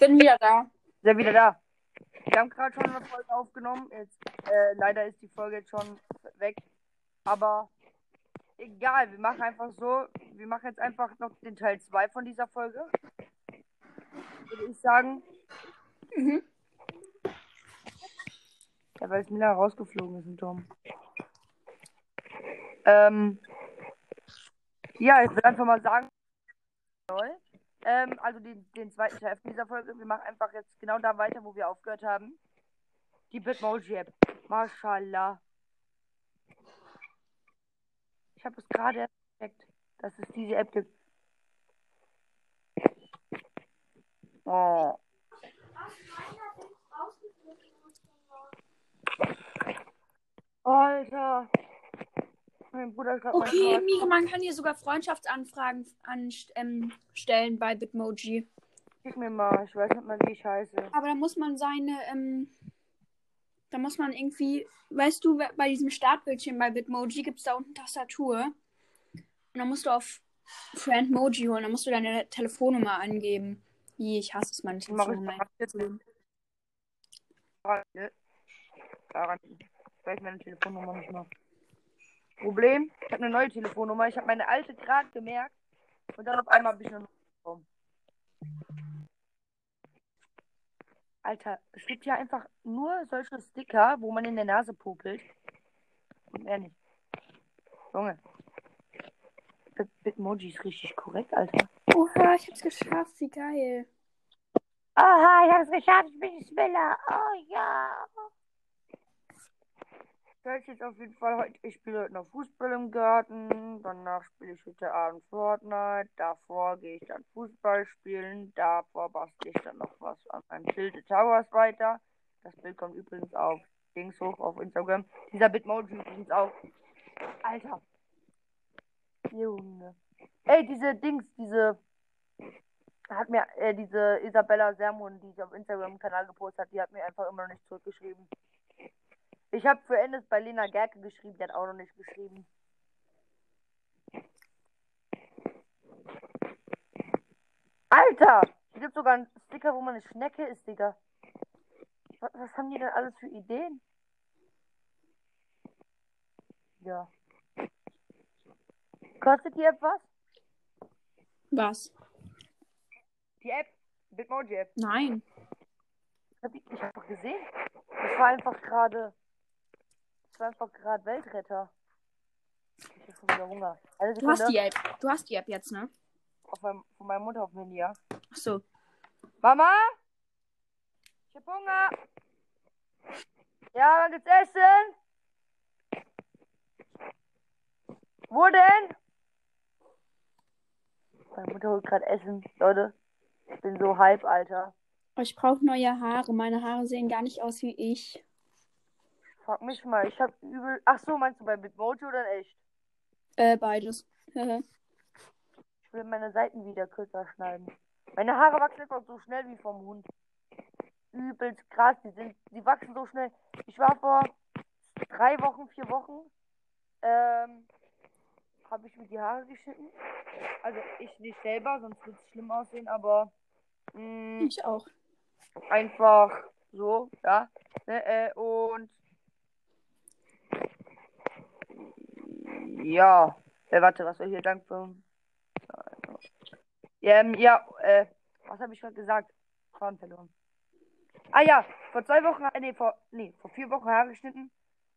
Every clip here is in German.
Bin wieder da. Sind wieder da. Wir haben gerade schon eine Folge aufgenommen. Jetzt, äh, leider ist die Folge jetzt schon weg. Aber egal, wir machen einfach so. Wir machen jetzt einfach noch den Teil 2 von dieser Folge. Würde ich sagen. Mhm. Ja, weil es Miller rausgeflogen ist, ein Tom. Ähm, ja, ich will einfach mal sagen, soll. Ähm, also den, den zweiten Teil dieser Folge. Wir machen einfach jetzt genau da weiter, wo wir aufgehört haben. Die Bitmoji-App. Mashallah. Ich habe es gerade entdeckt, dass es diese App gibt. Oh. Alter. Mein Bruder gerade Okay, Mika, man kann hier sogar Freundschaftsanfragen anstellen ähm, bei Bitmoji. Gib mir mal, ich weiß nicht mal, wie ich heiße. Aber da muss man seine, ähm, da muss man irgendwie, weißt du, bei diesem Startbildschirm bei Bitmoji gibt es da unten Tastatur. Und dann musst du auf Friendmoji holen, dann musst du deine Telefonnummer angeben. Ih, ich hasse es, meine Die mache ich? Daran. Ich weiß meine Telefonnummer nicht mehr. Problem, ich habe eine neue Telefonnummer. Ich habe meine alte gerade gemerkt. Und dann auf einmal habe ich eine neue bekommen. Alter, es gibt ja einfach nur solche Sticker, wo man in der Nase popelt. Und mehr nicht. Junge. Bit- Bitmoji ist richtig korrekt, Alter. Oha, ich hab's geschafft, wie geil. Aha, ich habe es geschafft, ich bin Spiller. Oh ja. Ich weiß jetzt auf jeden Fall heute, ich spiele heute noch Fußball im Garten. Danach spiele ich heute Abend Fortnite. Davor gehe ich dann Fußball spielen. Davor bastle ich dann noch was an meinem Tilted Towers weiter. Das Bild kommt übrigens auf Dings hoch auf Instagram. Dieser Bitmoji übrigens auch. Alter. Junge. Ey, diese Dings, diese hat mir äh, diese Isabella Sermon, die ich auf Instagram-Kanal gepostet hat, die hat mir einfach immer noch nicht zurückgeschrieben. Ich habe für Endes bei Lena Gerke geschrieben, die hat auch noch nicht geschrieben. Alter! Hier gibt sogar einen Sticker, wo man eine Schnecke ist, Digga. Was, was haben die denn alles für Ideen? Ja. Kostet die App was? Was? Die App? Bitmoji App. Nein. Ich hab, die- ich hab doch gesehen. Das war einfach gerade. War einfach gerade Weltretter. Ich hab schon wieder Hunger. Eine Du hast die App. Du hast die App jetzt, ne? Auf meinem, von meiner Mutter auf dem Handy, ja. Ach so. Mama? Ich hab Hunger. Ja, wann gibt's Essen? Wo denn? Meine Mutter holt gerade Essen, Leute. Ich bin so hype, Alter. Ich brauche neue Haare. Meine Haare sehen gar nicht aus wie ich. Frag mich mal, ich hab übel. Ach so, meinst du bei Bitmoji oder in echt? Äh, beides. Ich will meine Seiten wieder kürzer schneiden. Meine Haare wachsen einfach so schnell wie vom Hund. Übelst krass, die sind, die wachsen so schnell. Ich war vor drei Wochen, vier Wochen, ähm, habe ich mir die Haare geschnitten. Also ich nicht selber, sonst würde es schlimm aussehen, aber mh, ich auch. einfach so, ja. Ne, äh, und ja, äh, warte, was soll ich hier Dank für ja, ähm, ja, äh, was habe ich gerade gesagt? Faden verloren. Ah ja, vor zwei Wochen, äh, nee, vor, nee, vor vier Wochen Haare geschnitten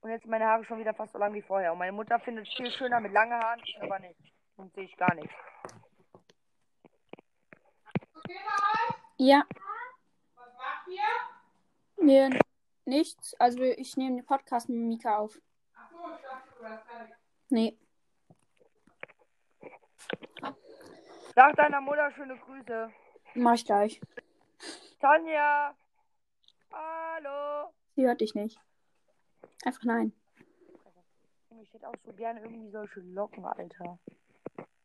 und jetzt sind meine Haare schon wieder fast so lang wie vorher. Und meine Mutter findet es viel schöner mit langen Haaren, ich aber nicht. Und sehe ich gar nichts. Ja. Nee, nichts. Also ich nehme den Podcast mit Mika auf. Nee. Sag deiner Mutter schöne Grüße. Mach ich gleich. Tanja! Hallo! Sie hört dich nicht. Einfach nein. Ich hätte auch so gerne irgendwie solche Locken, Alter.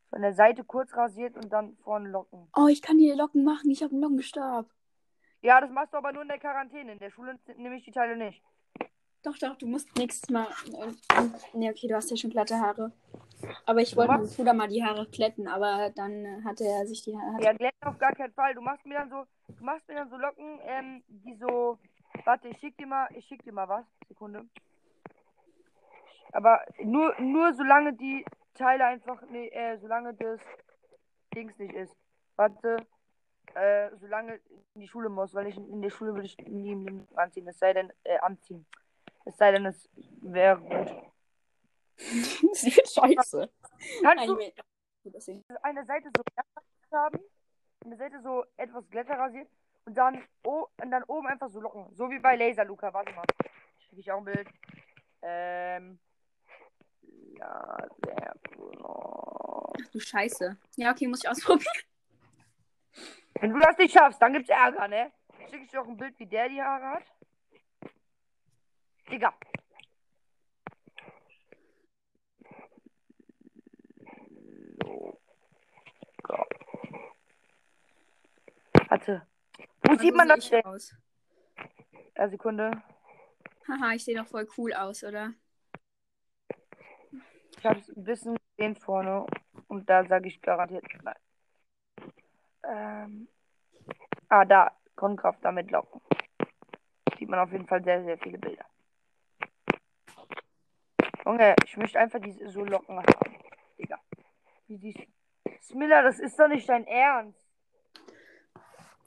Von der Seite kurz rasiert und dann vorne Locken. Oh, ich kann dir Locken machen. Ich habe einen Lockenstab. Ja, das machst du aber nur in der Quarantäne. In der Schule nehme ich die Teile nicht. Doch, doch, du musst nächstes Mal. Nee, okay, du hast ja schon glatte Haare. Aber ich wollte meinem Bruder mal die Haare glätten, aber dann hatte er sich die Haare. Ja, glätten auf gar keinen Fall. Du machst mir dann so, du machst mir dann so Locken, ähm, die so. Warte, ich schick dir mal, ich schick dir mal was. Sekunde. Aber nur, nur solange die Teile einfach, nee, äh, solange das Dings nicht ist. Warte. Äh, solange ich in die Schule muss, weil ich in der Schule würde ich nie anziehen. Es sei denn, äh, anziehen. Es sei denn, es wäre gut. das wird scheiße. Kannst du Nein, aussehen. eine Seite so haben, eine Seite so etwas glatter rasiert und dann, oh, und dann oben einfach so Locken. So wie bei Laser Luca. Warte mal. Schicke ich auch ein Bild. Ähm. Laser Ach du Scheiße. Ja, okay, muss ich ausprobieren. Wenn du das nicht schaffst, dann gibt's Ärger, ne? Schicke ich dir auch ein Bild, wie der die Haare hat. Digga. Warte. Wo Also sieht man das denn? aus. Ja, Sekunde. Haha, ich sehe doch voll cool aus, oder? Ich habe es ein bisschen gesehen vorne. Und da sage ich garantiert nein. Ähm. Ah, da. Konkraft damit locken. Sieht man auf jeden Fall sehr, sehr viele Bilder. Junge, ich möchte einfach diese so Locken haben. Digga. Wie du? Smiller, das ist doch nicht dein Ernst.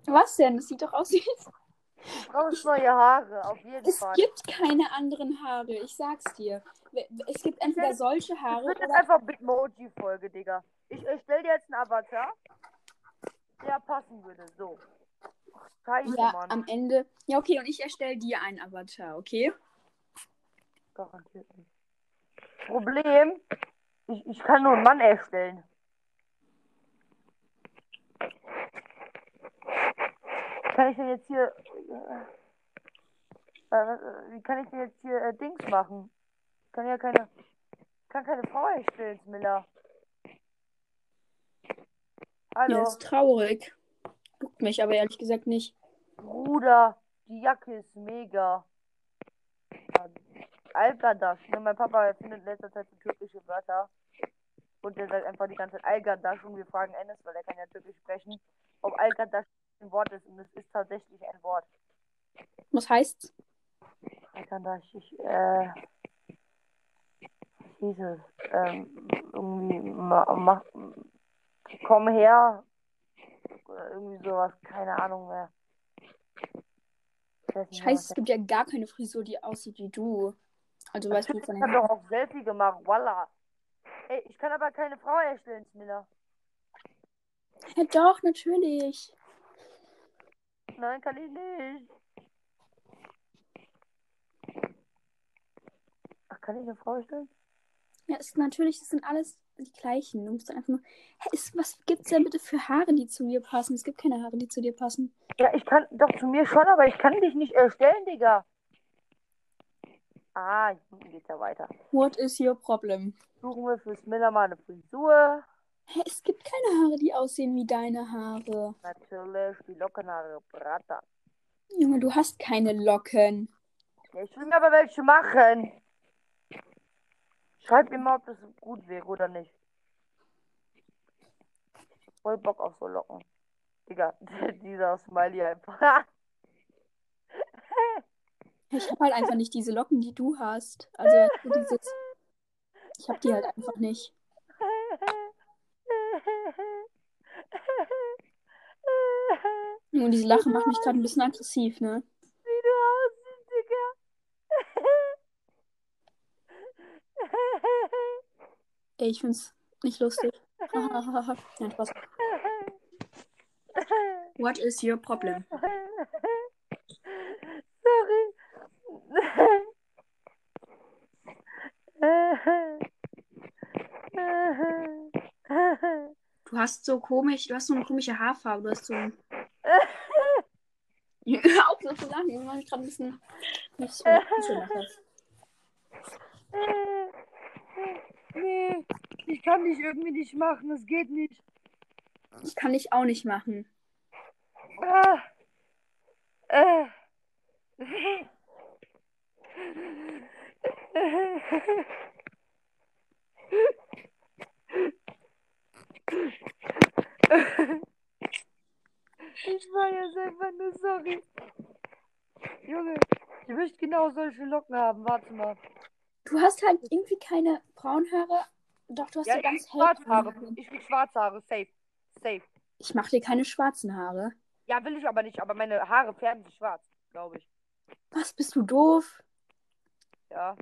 Was denn? Das sieht doch aus wie. Du brauchst neue Haare, auf jeden Es Fall. gibt keine anderen Haare, ich sag's dir. Es gibt entweder solche Das Haare wird jetzt oder. einfach Bitmoji-Folge, Digga. Ich erstelle dir jetzt einen Avatar, der passen würde. So. Scheiße, Ja, Mann. am Ende. Ja, okay, und ich erstelle dir einen Avatar, okay? Garantiert nicht. Problem, ich, ich kann nur einen Mann erstellen. Kann ich denn jetzt hier. Äh, äh, wie kann ich denn jetzt hier äh, Dings machen? Ich kann ja keine. Kann keine Frau erstellen, Miller. Hallo, Ja, ist traurig. Guckt mich aber ehrlich gesagt nicht. Bruder, die Jacke ist mega. Algadasch, ne? Mein Papa findet in letzter Zeit so türkische Wörter. Und der sagt einfach die ganze Zeit Algadasch und wir fragen Enes, weil er kann ja türkisch sprechen, ob Algadasch ein Wort ist. Und es ist tatsächlich ein Wort. Was heißt's? Algadasch, ich, äh. Was hieß es? Ähm, irgendwie, ma, mach, komm her. Oder irgendwie sowas, keine Ahnung mehr. Scheiße, es gibt ja gar keine Frisur, die aussieht wie du. Also weißt du von ich hab doch auch Selfie gemacht, voila. Ey, ich kann aber keine Frau erstellen, Smiller. Ja, doch, natürlich. Nein, kann ich nicht. Ach, kann ich eine Frau erstellen? Ja, ist natürlich, das sind alles die gleichen. Du musst dann einfach nur. Hä, ist, was gibt's denn bitte für Haare, die zu dir passen? Es gibt keine Haare, die zu dir passen. Ja, ich kann doch zu mir schon, aber ich kann dich nicht erstellen, Digga. Ah, hinten geht's ja weiter. What is your problem? Suchen wir für Smiller mal eine Frisur. Hä, es gibt keine Haare, die aussehen wie deine Haare. Natürlich die Lockenhaare, Brata. Junge, du hast keine Locken. Ich will mir aber welche machen. Schreib mir mal, ob das gut wäre oder nicht. Voll Bock auf so Locken. Digga, dieser Smiley einfach. Ich habe halt einfach nicht diese Locken, die du hast. Also dieses. Ich habe die halt einfach nicht. Und diese Lache macht mich gerade ein bisschen aggressiv, ne? Wie du aussiehst, Digga. Ey, ich find's nicht lustig. Nein, Spaß. What is your problem? Hast so komisch, du hast so eine komische Haarfarbe, du hast so. Hör auf so zu lachen, ich mache gerade ein bisschen nicht so Nee, ich kann dich irgendwie nicht machen, es geht nicht. Ich kann ich auch nicht machen. Ah. Äh. Ich war jetzt einfach nur sorry. Junge, ich möchte genau solche Locken haben. Warte mal. Du hast halt irgendwie keine Braunhaare. Doch, du hast ja, Ja, ganz hell. schwarze Haare. Ich will schwarze Haare. Safe. Safe. Ich mach dir keine schwarzen Haare. Ja, will ich aber nicht. Aber meine Haare färben sich schwarz, glaube ich. Was, bist du doof? Ja,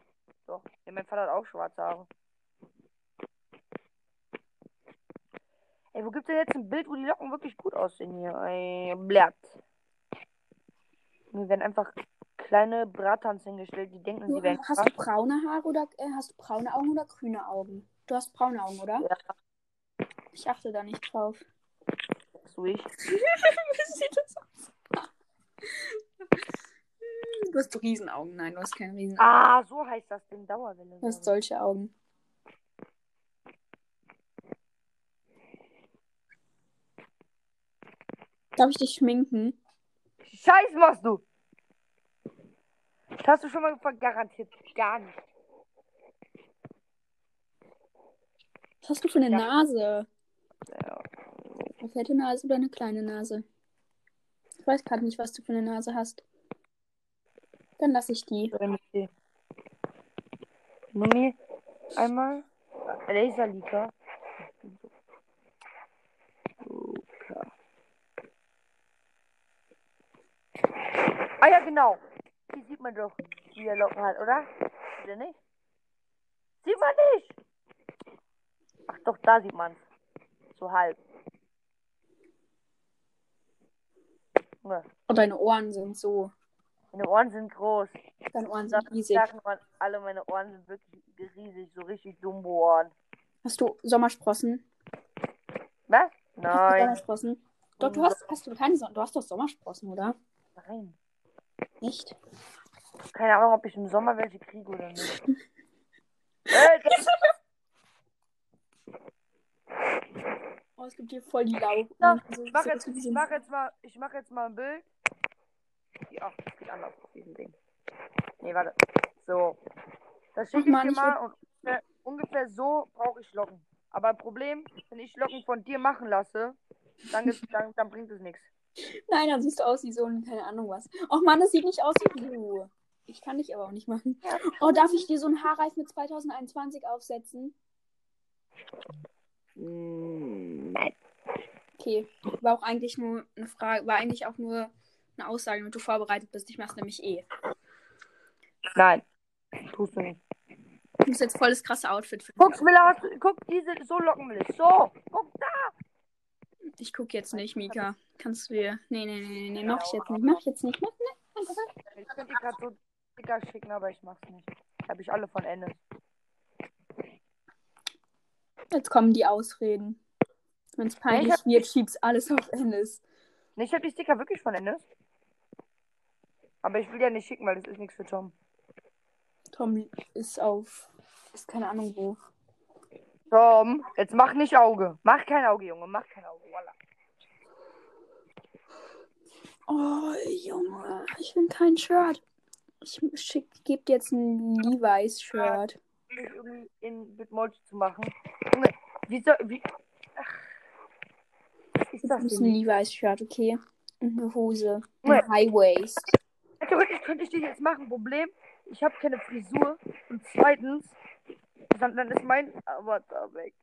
doch. Ja, mein Vater hat auch schwarze Haare. Ey, wo gibt's denn jetzt ein Bild, wo die Locken wirklich gut aussehen hier? Ey, Blatt. Mir werden einfach kleine Bratans hingestellt, die denken, Du, sie wären hast du braune Haare oder äh, hast du braune Augen oder grüne Augen? Du hast braune Augen, oder? Ja. Ich achte da nicht drauf. so ich. Wie sieht das aus? Du hast Riesenaugen. Nein, du hast keine Riesenaugen. Ah, so heißt das Ding Dauerwelle. Du hast solche Augen. Darf ich dich schminken? Scheiß machst du. Das hast du schon mal gefragt, garantiert gar nicht. Was hast du für eine Ja. Nase? Ja. Eine fette Nase oder eine kleine Nase? Ich weiß gerade nicht, was du für eine Nase hast. Dann lasse ich die. Mir einmal Laserlika. Luca. Ah ja, genau. Hier sieht man doch, wie er Locken hat, oder? Sieht nicht? Sieht man nicht! Ach doch, da sieht man's. So halb. Junge, Oh, deine Ohren sind so. Meine Ohren sind groß. Deine Ohren sind riesig. man, alle meine Ohren sind wirklich riesig, so richtig dumme Ohren. Hast du Sommersprossen? Was? Hast du Nein. Sommersprossen? Doch, du hast, hast du keine Son Du hast doch Sommersprossen, oder? Nein. Nicht? Keine Ahnung, ob ich im Sommer welche kriege oder nicht. Äh, das- Oh, es gibt hier voll die Lauben. Ja, ich mach so- jetzt, ich mach jetzt mal, ich mach jetzt mal ein Bild. Ja, das geht anders auf diesem Ding. Nee, warte. So. Das schicke ich Mann, dir ich mal und ungefähr, ungefähr so brauche ich Locken. Aber Problem, wenn ich Locken von dir machen lasse, dann, ist, dann, dann bringt es nichts. Nein, dann siehst du aus wie so ein, keine Ahnung was. Och Mann, das sieht nicht aus wie du. Ich kann dich aber auch nicht machen. Oh, darf ich dir so einen Haarreif mit 2021 aufsetzen? Mm, Nein. Okay. War auch eigentlich nur eine Frage, war eigentlich auch nur eine Aussage, damit du vorbereitet bist. Ich mach's nämlich eh. Nein. Tust du nicht. Du musst jetzt voll das krasse Outfit für Guck, Miller, hast du- guck, diese, so locken will ich. So, guck. Ich guck jetzt nicht, Mika. Kannst du dir. Nee, nee, nee, nee, nee, mach ich jetzt nicht. Mach ich jetzt nicht. Mach, nee. Ich könnte dir gerade so Sticker schicken, aber ich mach's nicht. Habe ich alle von Ennis. Jetzt kommen die Ausreden. Wenn es peinlich hab- wird, schieb's alles auf Ennis. Ne, ich habe die Sticker wirklich von Ennis. Aber ich will ja nicht schicken, weil das ist nichts für Tom. Tom ist auf. Ist keine Ahnung wo. Tom, jetzt mach nicht Auge. Mach kein Auge, Junge. Mach kein Auge. Voila. Oh, Junge. Ich will kein Shirt. Ich schick, geb dir jetzt ein Levi's Shirt. Mich irgendwie in Bitmoji zu machen. Junge, wie soll. Wie. Ach. Ist das ist ein denn? Levi's Shirt, okay? Und eine Hose. Ein High Waist. Theoretisch könnte ich dich jetzt machen. Problem, ich habe keine Frisur. Und zweitens, dann, dann ist mein Avatar weg.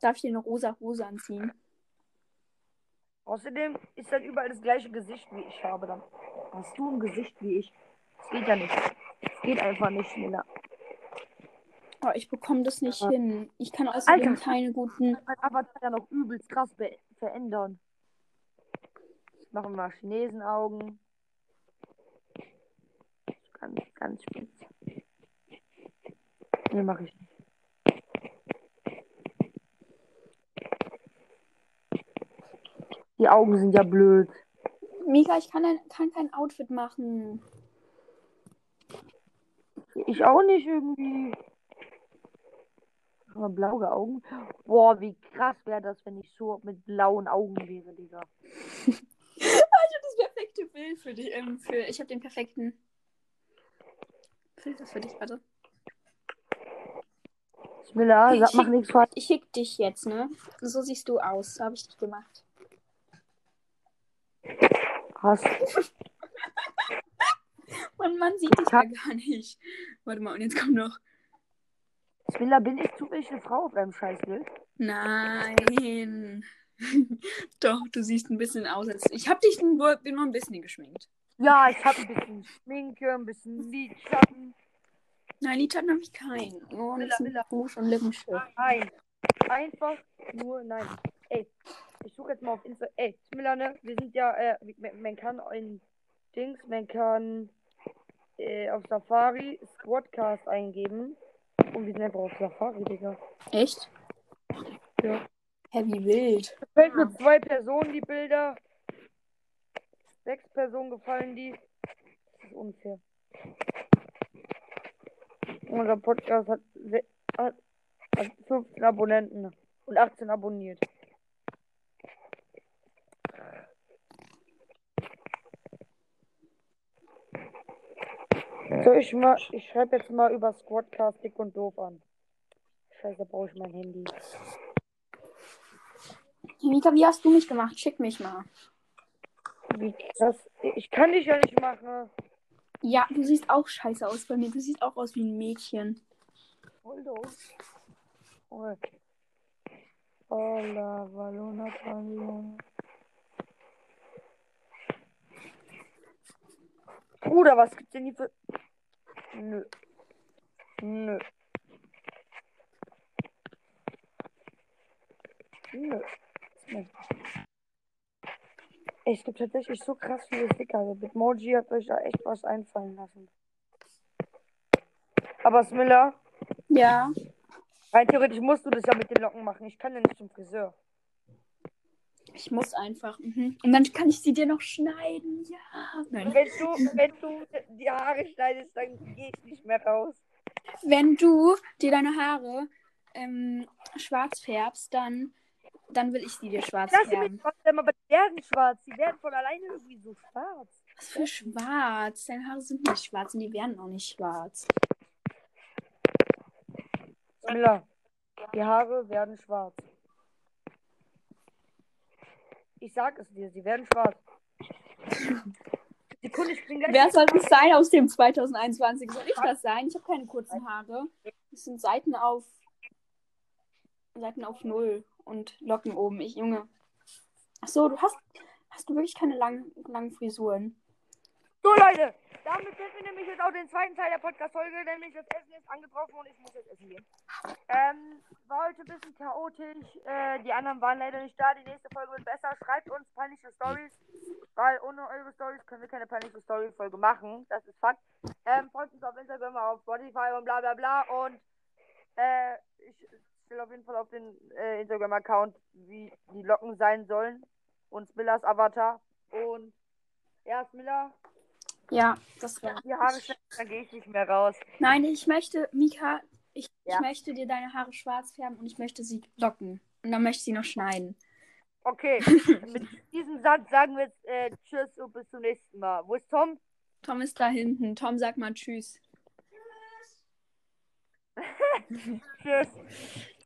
Darf ich dir eine rosa Hose anziehen? Außerdem ist dann überall das gleiche Gesicht, wie ich habe. Dann hast du ein Gesicht wie ich. Das geht ja nicht. Das geht einfach nicht schneller. Oh, ich bekomme das nicht Ja. hin. Ich kann außerdem Alter. keine guten. Mein Avatar ja noch übelst krass verändern. Machen wir mal Chinesenaugen. Ganz, ganz spitz. Nee, mach ich nicht. Die Augen sind ja blöd. Mika, ich kann, ein, kann kein Outfit machen. Ich auch nicht irgendwie. Aber blaue Augen. Boah, wie krass wäre das, wenn ich so mit blauen Augen wäre, Digga. Das perfekte Bild für dich. Ähm, für, ich habe den perfekten Filter für dich, warte. Smilla, Ich sag, mach nichts falsch. Ich schick dich jetzt, ne? So siehst du aus. So habe ich dich gemacht. Hast Und man sieht dich Ich ja gar nicht. Warte mal, und jetzt kommt noch. Smilla, bin ich zufällig eine Frau auf deinem Scheißbild? Nein. Doch, du siehst ein bisschen aus als. Ich hab dich nur ein bisschen geschminkt. Ja, ich habe ein bisschen Schminke, ein bisschen Lidschatten. Nein, Lidschatten habe ich keinen. Nur Miller, Miller. Rouge und Lippenstift. Nein. Einfach nur nein. Ey, ich suche jetzt mal auf Insta. Ey, Smilla, ne? Wir sind ja, äh, man, man kann ein Dings, man kann äh, auf Safari Squadcast eingeben. Und wir sind einfach auf Safari, Digga. Echt? Ja. Hä, wie wild. Gefällt nur zwei Personen die Bilder. Sechs Personen gefallen die. Das ist unfair. Unser Podcast hat, hat, hat 15 Abonnenten und 18 abonniert. So, ich mal, ich schreibe jetzt mal über Squadcast dick und doof an. Scheiße, brauche ich mein Handy. Mika, wie hast du mich gemacht? Schick mich mal. Wie krass. Ich kann dich ja nicht machen. Ja, du siehst auch scheiße aus bei mir. Du siehst auch aus wie ein Mädchen. Hold on. Okay. Hola, Valona, Valona. Bruder, was gibt's denn hier für. Nö. Nö. Nö. Es gibt tatsächlich so krass viele Sticker. Also Bitmoji hat euch da echt was einfallen lassen. Aber Smiller, Ja. rein theoretisch musst du das ja mit den Locken machen. Ich kann ja nicht zum Friseur. Ich muss einfach. Mhm. Und dann kann ich sie dir noch schneiden. Ja. Nein. Wenn du, wenn du die Haare schneidest, dann gehe ich nicht mehr raus. Wenn du dir deine Haare ähm, schwarz färbst, dann, dann will ich sie dir schwarz Lass sie färben. mich trotzdem, aber die werden schwarz. Die werden von alleine irgendwie so schwarz. Was für schwarz? Deine Haare sind nicht schwarz und die werden auch nicht schwarz. Miller, die Haare werden schwarz. Ich sag es dir, sie werden schwarz. Sekunde, ich bin gleich. Wer soll das sein aus dem 2021? Soll ich das sein? Ich habe keine kurzen Haare. Das sind Seiten auf Seiten auf Null und Locken oben. Ich, Junge. Ach so, du hast, hast du wirklich keine langen, langen Frisuren? So, Leute, damit sind wir nämlich jetzt auch den zweiten Teil der Podcast-Folge, nämlich das Essen ist angetroffen und ich muss jetzt essen gehen. Ähm, war heute ein bisschen chaotisch. Äh, die anderen waren leider nicht da. Die nächste Folge wird besser. Schreibt uns peinliche Stories, weil ohne eure Stories können wir keine peinliche Story-Folge machen. Das ist Fakt. Ähm, folgt uns auf Instagram, auf Spotify und bla bla bla. Und äh, ich stelle auf jeden Fall auf den äh, Instagram-Account, wie die Locken sein sollen. Und Smillers Avatar. Und ja, Smiller, Ja, das war. die Haare schneiden, dann gehe ich nicht mehr raus. Nein, ich möchte, Mika, ich, Ja. ich möchte dir deine Haare schwarz färben und ich möchte sie locken. Und dann möchte ich sie noch schneiden. Okay, mit diesem Satz sagen wir jetzt äh, Tschüss und bis zum nächsten Mal. Wo ist Tom? Tom ist da hinten. Tom, sag mal Tschüss. Tschüss.